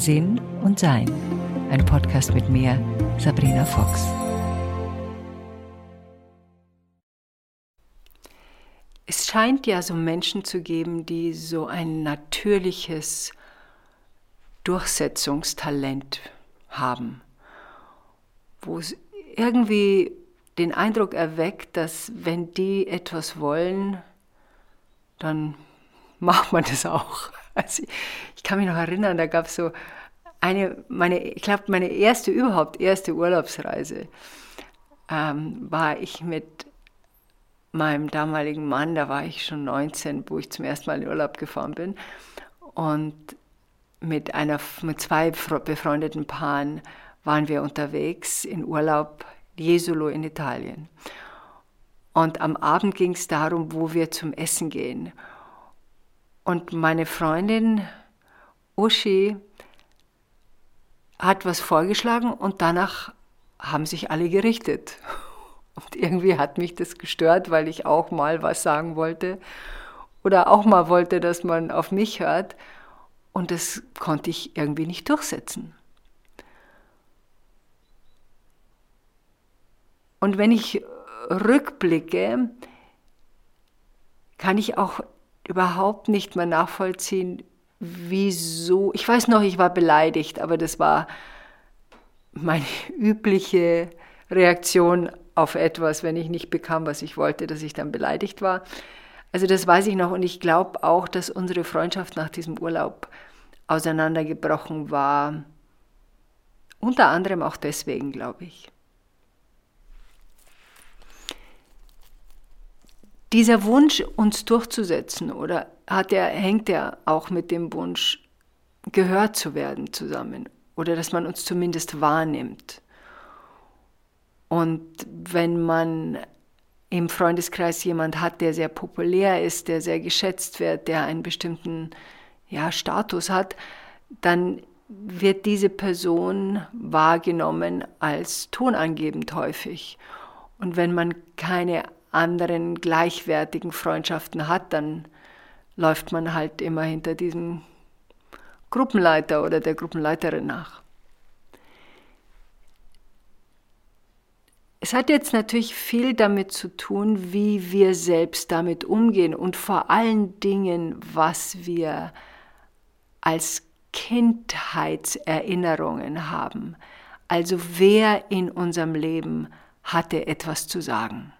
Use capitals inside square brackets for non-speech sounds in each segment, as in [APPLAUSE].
Sinn und Sein. Ein Podcast mit mir, Sabrina Fox. Es scheint ja so Menschen zu geben, die so ein natürliches Durchsetzungstalent haben, wo es irgendwie den Eindruck erweckt, dass wenn die etwas wollen, dann [LAUGHS] macht man das auch. [LAUGHS] Also ich kann mich noch erinnern, da gab es so eine, meine, ich glaube, meine erste, überhaupt erste Urlaubsreise ähm, war ich mit meinem damaligen Mann, da war ich schon 19, wo ich zum ersten Mal in Urlaub gefahren bin. Und mit, einer, mit zwei befreundeten Paaren waren wir unterwegs in Urlaub, Jesolo in Italien. Und am Abend ging es darum, wo wir zum Essen gehen. Und meine Freundin Uschi hat was vorgeschlagen und danach haben sich alle gerichtet. [LAUGHS] Und irgendwie hat mich das gestört, weil ich auch mal was sagen wollte oder auch mal wollte, dass man auf mich hört. Und das konnte ich irgendwie nicht durchsetzen. Und wenn ich rückblicke, kann ich auch überhaupt nicht mehr nachvollziehen, wieso. Ich weiß noch, ich war beleidigt, aber das war meine [LAUGHS] übliche Reaktion auf etwas, wenn ich nicht bekam, was ich wollte, dass ich dann beleidigt war. Also das weiß ich noch und ich glaube auch, dass unsere Freundschaft nach diesem Urlaub auseinandergebrochen war. Unter anderem auch deswegen, glaube ich. Dieser Wunsch, uns durchzusetzen, oder hat er, hängt er auch mit dem Wunsch, gehört zu werden zusammen, oder dass man uns zumindest wahrnimmt. Und wenn man im Freundeskreis jemand hat, der sehr populär ist, der sehr geschätzt wird, der einen bestimmten ja, Status hat, dann wird diese Person wahrgenommen als tonangebend häufig. Und wenn man keine anderen gleichwertigen Freundschaften hat, dann läuft man halt immer hinter diesem Gruppenleiter oder der Gruppenleiterin nach. Es hat jetzt natürlich viel damit zu tun, wie wir selbst damit umgehen und vor allen Dingen, was wir als Kindheitserinnerungen haben. Also wer in unserem Leben hatte etwas zu sagen.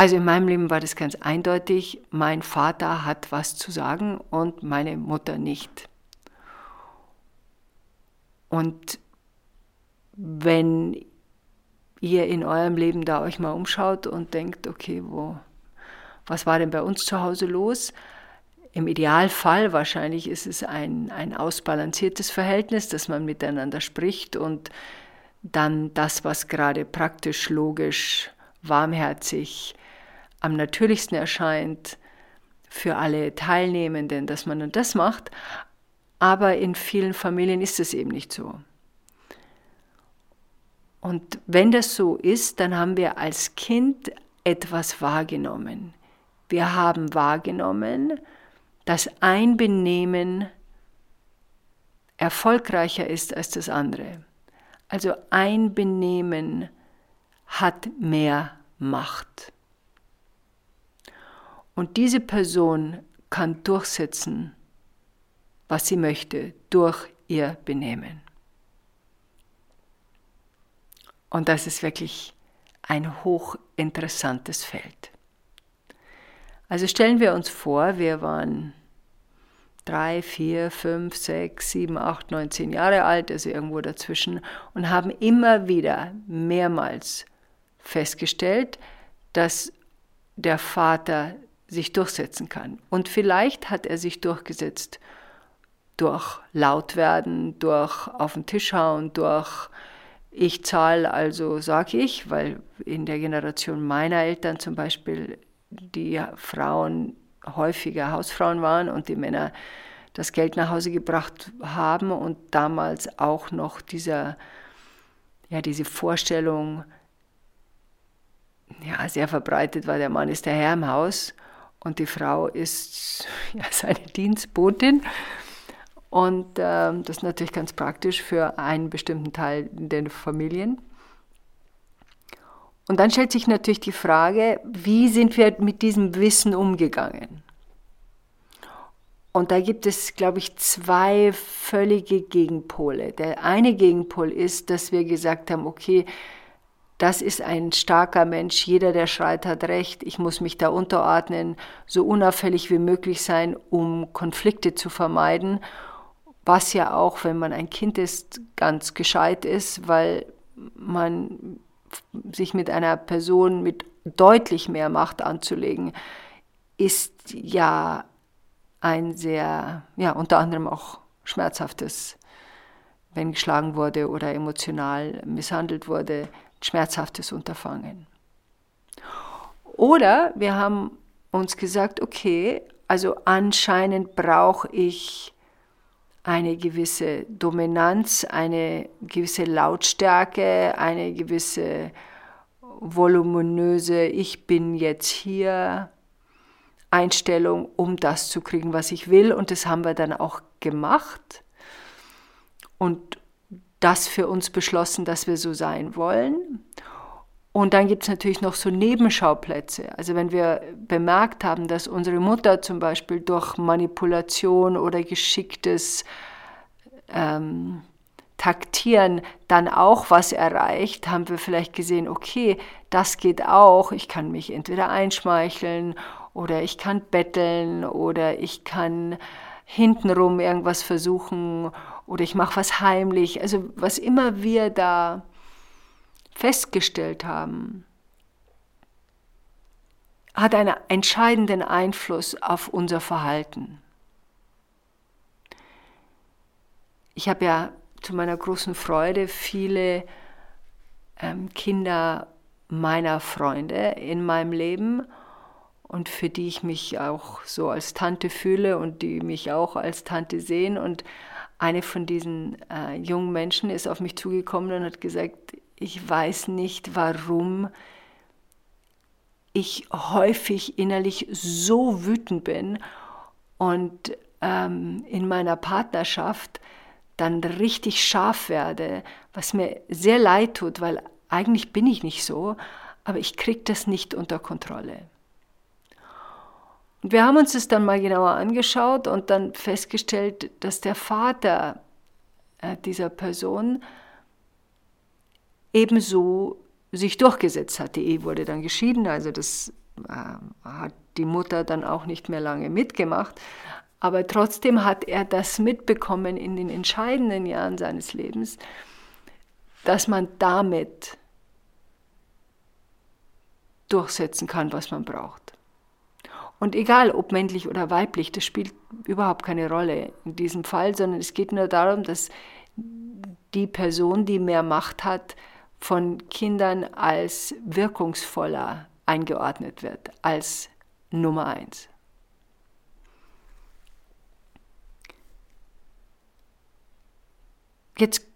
Also in meinem Leben war das ganz eindeutig, mein Vater hat was zu sagen und meine Mutter nicht. Und wenn ihr in eurem Leben da euch mal umschaut und denkt, okay, wo, was war denn bei uns zu Hause los? Im Idealfall wahrscheinlich ist es ein, ein ausbalanciertes Verhältnis, dass man miteinander spricht und dann das, was gerade praktisch, logisch, warmherzig, am natürlichsten erscheint für alle Teilnehmenden, dass man das macht. Aber in vielen Familien ist es eben nicht so. Und wenn das so ist, dann haben wir als Kind etwas wahrgenommen. Wir haben wahrgenommen, dass ein Benehmen erfolgreicher ist als das andere. Also ein Benehmen hat mehr Macht. Und diese Person kann durchsetzen, was sie möchte, durch ihr Benehmen. Und das ist wirklich ein hochinteressantes Feld. Also stellen wir uns vor, wir waren drei, vier, fünf, sechs, sieben, acht, neun, zehn Jahre alt, also irgendwo dazwischen, und haben immer wieder mehrmals festgestellt, dass der Vater sich durchsetzen kann. Und vielleicht hat er sich durchgesetzt durch laut werden, durch auf den Tisch hauen, durch ich zahle, also sage ich, weil in der Generation meiner Eltern zum Beispiel die Frauen häufiger Hausfrauen waren und die Männer das Geld nach Hause gebracht haben und damals auch noch dieser, ja, diese Vorstellung ja, sehr verbreitet war, der Mann ist der Herr im Haus und die Frau ist [LAUGHS] ja, seine Dienstbotin. Und äh, das ist natürlich ganz praktisch für einen bestimmten Teil der Familien. Und dann stellt sich natürlich die Frage, wie sind wir mit diesem Wissen umgegangen? Und da gibt es, glaube ich, zwei völlige Gegenpole. Der eine Gegenpol ist, dass wir gesagt haben, okay, das ist ein starker Mensch, jeder, der schreit, hat recht, ich muss mich da unterordnen, so unauffällig wie möglich sein, um Konflikte zu vermeiden, was ja auch, wenn man ein Kind ist, ganz gescheit ist, weil man sich mit einer Person mit deutlich mehr Macht anzulegen, ist ja ein sehr, ja, unter anderem auch schmerzhaftes, wenn geschlagen wurde oder emotional misshandelt wurde, schmerzhaftes Unterfangen. Oder wir haben uns gesagt, okay, also anscheinend brauche ich eine gewisse Dominanz, eine gewisse Lautstärke, eine gewisse voluminöse Ich bin jetzt hier Einstellung, um das zu kriegen, was ich will. Und das haben wir dann auch gemacht und das für uns beschlossen, dass wir so sein wollen. Und dann gibt es natürlich noch so Nebenschauplätze. Also wenn wir bemerkt haben, dass unsere Mutter zum Beispiel durch Manipulation oder geschicktes ähm, Taktieren dann auch was erreicht, haben wir vielleicht gesehen, okay, das geht auch. Ich kann mich entweder einschmeicheln oder ich kann betteln oder ich kann hintenrum irgendwas versuchen oder ich mache was heimlich. Also was immer wir da festgestellt haben, hat einen entscheidenden Einfluss auf unser Verhalten. Ich habe ja zu meiner großen Freude viele ähm, Kinder meiner Freunde in meinem Leben und für die ich mich auch so als Tante fühle und die mich auch als Tante sehen. Und eine von diesen äh, jungen Menschen ist auf mich zugekommen und hat gesagt, ich weiß nicht, warum ich häufig innerlich so wütend bin und ähm, in meiner Partnerschaft dann richtig scharf werde, was mir sehr leid tut, weil eigentlich bin ich nicht so, aber ich kriege das nicht unter Kontrolle. Und wir haben uns das dann mal genauer angeschaut und dann festgestellt, dass der Vater äh, dieser Person ebenso sich durchgesetzt hat. Die Ehe wurde dann geschieden, also das äh, hat die Mutter dann auch nicht mehr lange mitgemacht. Aber trotzdem hat er das mitbekommen in den entscheidenden Jahren seines Lebens, dass man damit durchsetzen kann, was man braucht. Und egal, ob männlich oder weiblich, das spielt überhaupt keine Rolle in diesem Fall, sondern es geht nur darum, dass die Person, die mehr Macht hat, von Kindern als wirkungsvoller eingeordnet wird, als Nummer eins. Jetzt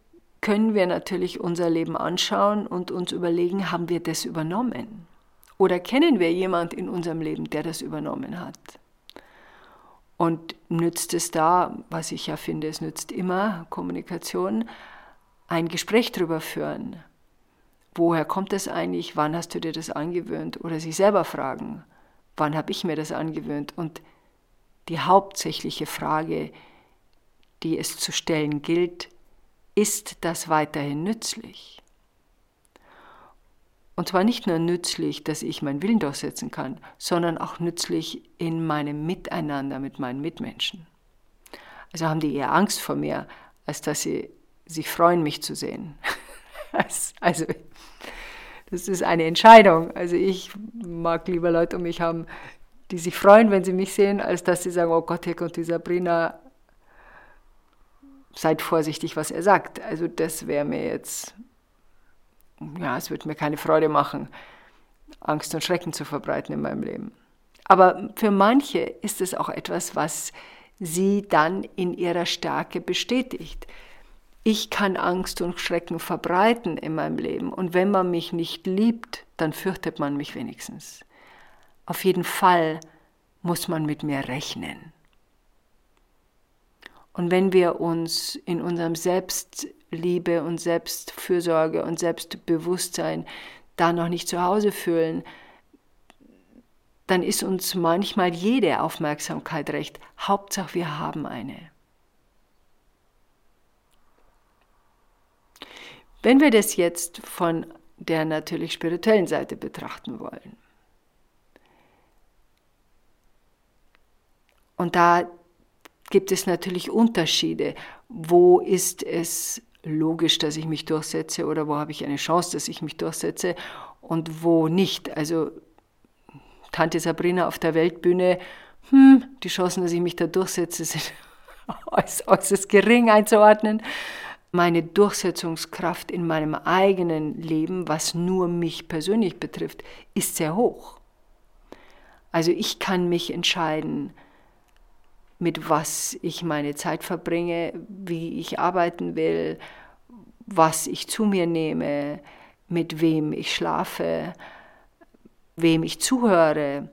können wir natürlich unser Leben anschauen und uns überlegen, haben wir das übernommen? Oder kennen wir jemand in unserem Leben, der das übernommen hat? Und nützt es da, was ich ja finde, es nützt immer Kommunikation, ein Gespräch darüber führen. Woher kommt das eigentlich? Wann hast du dir das angewöhnt? Oder sich selber fragen, wann habe ich mir das angewöhnt? Und die hauptsächliche Frage, die es zu stellen gilt, ist das weiterhin nützlich? Und zwar nicht nur nützlich, dass ich meinen Willen durchsetzen kann, sondern auch nützlich in meinem Miteinander mit meinen Mitmenschen. Also haben die eher Angst vor mir, als dass sie sich freuen, mich zu sehen. [LAUGHS] also, das ist eine Entscheidung. Also ich mag lieber Leute um mich haben, die sich freuen, wenn sie mich sehen, als dass sie sagen, oh Gott, hier kommt die Sabrina, seid vorsichtig, was er sagt. Also das wäre mir jetzt ja, es wird mir keine Freude machen, Angst und Schrecken zu verbreiten in meinem Leben. Aber für manche ist es auch etwas, was sie dann in ihrer Stärke bestätigt. Ich kann Angst und Schrecken verbreiten in meinem Leben und wenn man mich nicht liebt, dann fürchtet man mich wenigstens. Auf jeden Fall muss man mit mir rechnen. Und wenn wir uns in unserem Selbstliebe und Selbstfürsorge und Selbstbewusstsein da noch nicht zu Hause fühlen, dann ist uns manchmal jede Aufmerksamkeit recht. Hauptsache, wir haben eine. Wenn wir das jetzt von der natürlich spirituellen Seite betrachten wollen, und da gibt es natürlich Unterschiede. Wo ist es logisch, dass ich mich durchsetze oder wo habe ich eine Chance, dass ich mich durchsetze und wo nicht? Also Tante Sabrina auf der Weltbühne, hm, die Chancen, dass ich mich da durchsetze, [LAUGHS] sind äußerst gering einzuordnen. Meine Durchsetzungskraft in meinem eigenen Leben, was nur mich persönlich betrifft, ist sehr hoch. Also ich kann mich entscheiden, mit was ich meine Zeit verbringe, wie ich arbeiten will, was ich zu mir nehme, mit wem ich schlafe, wem ich zuhöre,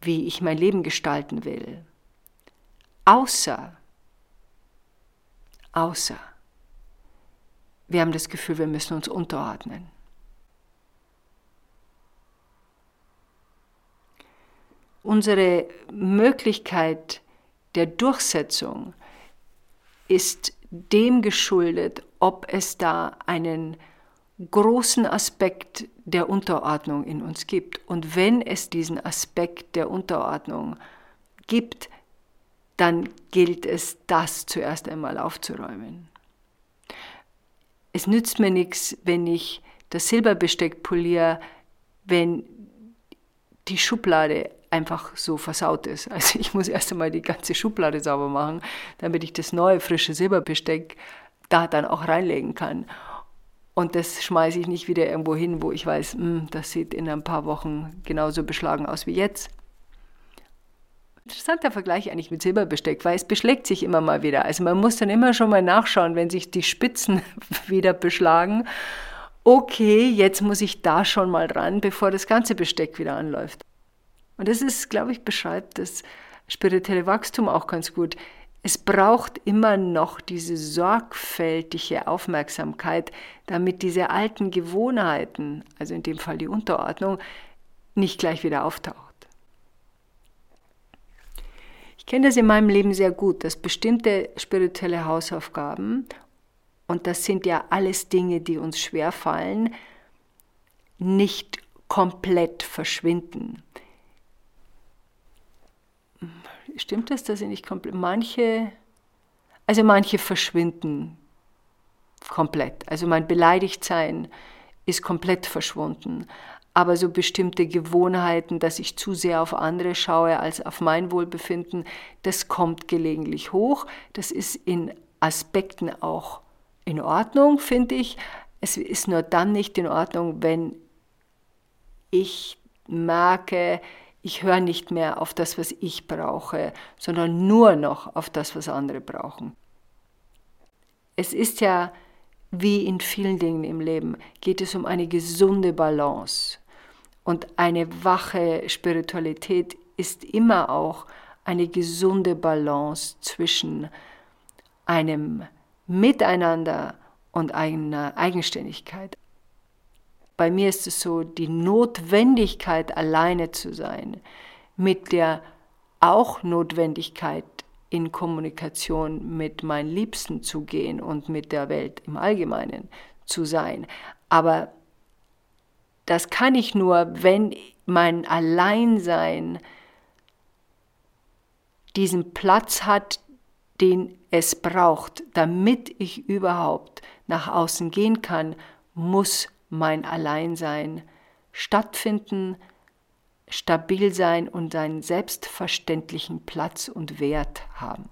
wie ich mein Leben gestalten will. Außer, außer, wir haben das Gefühl, wir müssen uns unterordnen. Unsere Möglichkeit der Durchsetzung ist dem geschuldet, ob es da einen großen Aspekt der Unterordnung in uns gibt. Und wenn es diesen Aspekt der Unterordnung gibt, dann gilt es, das zuerst einmal aufzuräumen. Es nützt mir nichts, wenn ich das Silberbesteck poliere, wenn die Schublade einfach so versaut ist. Also ich muss erst einmal die ganze Schublade sauber machen, damit ich das neue, frische Silberbesteck da dann auch reinlegen kann. Und das schmeiße ich nicht wieder irgendwo hin, wo ich weiß, mh, hm, das sieht in ein paar Wochen genauso beschlagen aus wie jetzt. Interessanter Vergleich eigentlich mit Silberbesteck, weil es beschlägt sich immer mal wieder. Also man muss dann immer schon mal nachschauen, wenn sich die Spitzen [LAUGHS] wieder beschlagen. Okay, jetzt muss ich da schon mal dran, bevor das ganze Besteck wieder anläuft. Und das ist, glaube ich, beschreibt das spirituelle Wachstum auch ganz gut es braucht immer noch diese sorgfältige Aufmerksamkeit, damit diese alten Gewohnheiten, also in dem Fall die Unterordnung, nicht gleich wieder auftaucht. Ich kenne das in meinem Leben sehr gut, dass bestimmte spirituelle Hausaufgaben, und das sind ja alles Dinge, die uns schwerfallen, nicht komplett verschwinden stimmt das, dass sie nicht komplett, manche, also manche verschwinden komplett. Also mein Beleidigtsein ist komplett verschwunden. Aber so bestimmte Gewohnheiten, dass ich zu sehr auf andere schaue als auf mein Wohlbefinden, das kommt gelegentlich hoch. Das ist in Aspekten auch in Ordnung, finde ich. Es ist nur dann nicht in Ordnung, wenn ich merke, ich höre nicht mehr auf das, was ich brauche, sondern nur noch auf das, was andere brauchen. Es ist ja wie in vielen Dingen im Leben, geht es um eine gesunde Balance. Und eine wache Spiritualität ist immer auch eine gesunde Balance zwischen einem Miteinander und einer Eigenständigkeit. Bei mir ist es so, die Notwendigkeit, alleine zu sein, mit der auch Notwendigkeit, in Kommunikation mit meinen Liebsten zu gehen und mit der Welt im Allgemeinen zu sein. Aber das kann ich nur, wenn mein Alleinsein diesen Platz hat, den es braucht, damit ich überhaupt nach außen gehen kann, muss mein Alleinsein stattfinden, stabil sein und seinen selbstverständlichen Platz und Wert haben.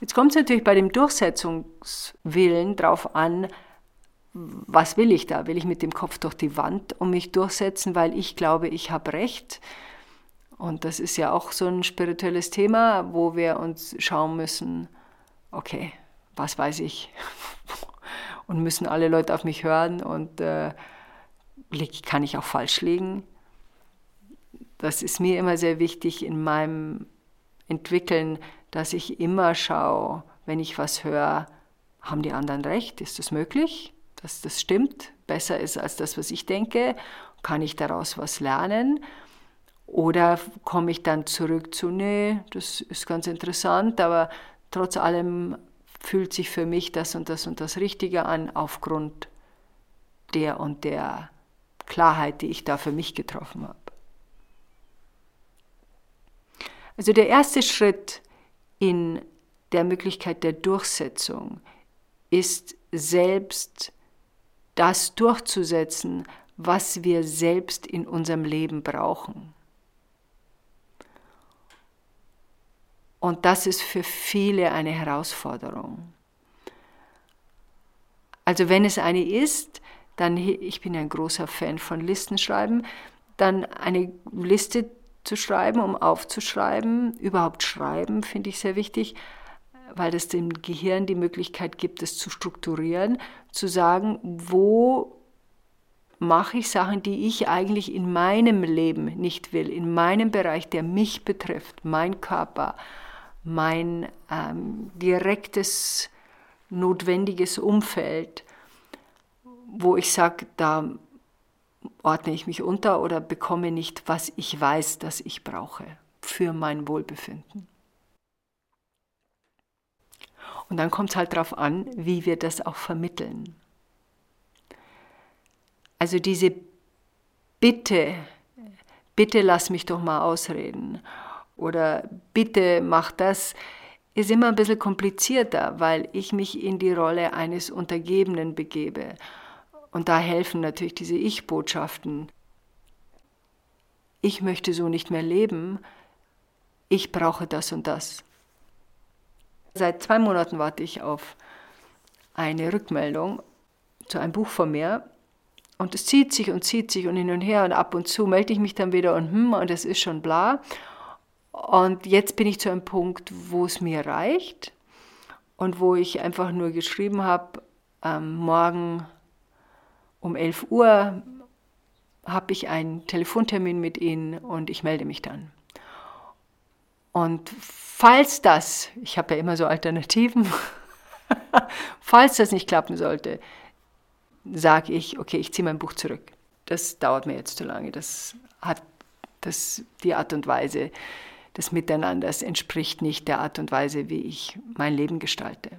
Jetzt kommt es natürlich bei dem Durchsetzungswillen darauf an, was will ich da? Will ich mit dem Kopf durch die Wand und mich durchsetzen, weil ich glaube, ich habe recht? Und das ist ja auch so ein spirituelles Thema, wo wir uns schauen müssen, okay, was weiß ich, [LAUGHS] und müssen alle Leute auf mich hören und äh, kann ich auch falsch liegen. Das ist mir immer sehr wichtig in meinem entwickeln, dass ich immer schaue, wenn ich was höre, haben die anderen recht? Ist das möglich, dass das stimmt, besser ist als das, was ich denke? Kann ich daraus was lernen? Oder komme ich dann zurück zu, nee, das ist ganz interessant, aber trotz allem fühlt sich für mich das und das und das Richtige an aufgrund der und der Klarheit, die ich da für mich getroffen habe. Also der erste Schritt in der Möglichkeit der Durchsetzung ist selbst das durchzusetzen, was wir selbst in unserem Leben brauchen. Und das ist für viele eine Herausforderung. Also wenn es eine ist, dann, ich bin ein großer Fan von Listenschreiben, dann eine Liste zu schreiben, um aufzuschreiben, überhaupt schreiben, finde ich sehr wichtig, weil das dem Gehirn die Möglichkeit gibt, es zu strukturieren, zu sagen, wo mache ich Sachen, die ich eigentlich in meinem Leben nicht will, in meinem Bereich, der mich betrifft, mein Körper, mein ähm, direktes, notwendiges Umfeld, wo ich sage, da ordne ich mich unter oder bekomme nicht, was ich weiß, dass ich brauche für mein Wohlbefinden. Und dann kommt es halt darauf an, wie wir das auch vermitteln. Also diese Bitte, bitte lass mich doch mal ausreden oder bitte mach das, ist immer ein bisschen komplizierter, weil ich mich in die Rolle eines Untergebenen begebe. Und da helfen natürlich diese Ich-Botschaften. Ich möchte so nicht mehr leben, ich brauche das und das. Seit zwei Monaten warte ich auf eine Rückmeldung zu einem Buch von mir. Und es zieht sich und zieht sich und hin und her und ab und zu melde ich mich dann wieder und hm, und es ist schon bla. Und jetzt bin ich zu einem Punkt, wo es mir reicht und wo ich einfach nur geschrieben habe, ähm, morgen um 11 Uhr habe ich einen Telefontermin mit Ihnen und ich melde mich dann. Und falls das, ich habe ja immer so Alternativen, [LAUGHS] falls das nicht klappen sollte, sage ich, okay, ich ziehe mein Buch zurück. Das dauert mir jetzt zu lange. Das hat das, die Art und Weise des Miteinanders entspricht nicht der Art und Weise, wie ich mein Leben gestalte.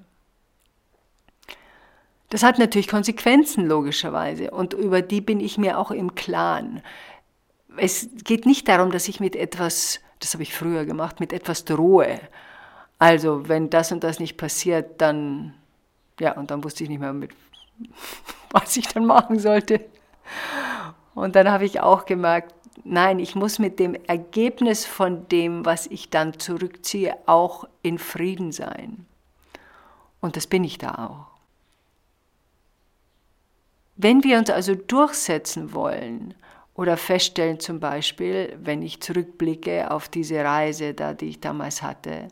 Das hat natürlich Konsequenzen logischerweise und über die bin ich mir auch im Klaren. Es geht nicht darum, dass ich mit etwas, das habe ich früher gemacht, mit etwas drohe. Also wenn das und das nicht passiert, dann, ja, und dann wusste ich nicht mehr, mit, [LAUGHS] was ich dann machen sollte. Und dann habe ich auch gemerkt, nein, ich muss mit dem Ergebnis von dem, was ich dann zurückziehe, auch in Frieden sein. Und das bin ich da auch. Wenn wir uns also durchsetzen wollen oder feststellen zum Beispiel, wenn ich zurückblicke auf diese Reise, da, die ich damals hatte,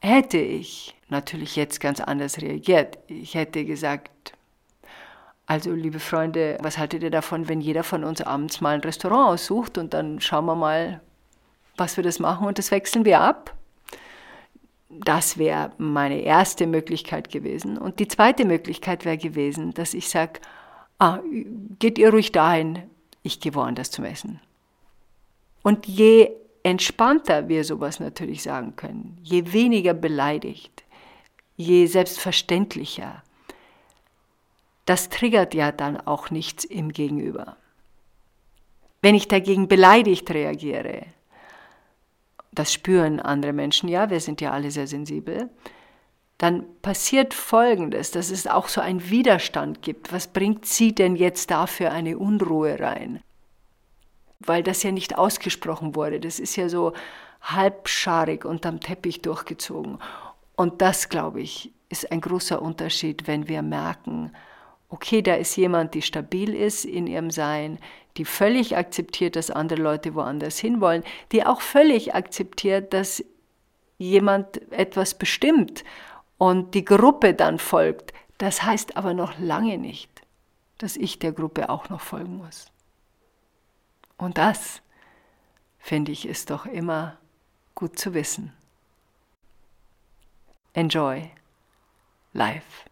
hätte ich natürlich jetzt ganz anders reagiert. Ich hätte gesagt, also liebe Freunde, was haltet ihr davon, wenn jeder von uns abends mal ein Restaurant aussucht und dann schauen wir mal, was wir das machen und das wechseln wir ab? Das wäre meine erste Möglichkeit gewesen. Und die zweite Möglichkeit wäre gewesen, dass ich sage, ah, geht ihr ruhig dahin, ich gehe woanders zum Essen. Und je entspannter wir sowas natürlich sagen können, je weniger beleidigt, je selbstverständlicher, das triggert ja dann auch nichts im Gegenüber. Wenn ich dagegen beleidigt reagiere, das spüren andere Menschen ja, wir sind ja alle sehr sensibel, dann passiert Folgendes, dass es auch so einen Widerstand gibt. Was bringt sie denn jetzt dafür eine Unruhe rein? Weil das ja nicht ausgesprochen wurde. Das ist ja so halbscharig unterm Teppich durchgezogen. Und das, glaube ich, ist ein großer Unterschied, wenn wir merken, okay, da ist jemand, die stabil ist in ihrem Sein, die völlig akzeptiert, dass andere Leute woanders hinwollen, die auch völlig akzeptiert, dass jemand etwas bestimmt und die Gruppe dann folgt. Das heißt aber noch lange nicht, dass ich der Gruppe auch noch folgen muss. Und das finde ich, ist doch immer gut zu wissen. Enjoy life.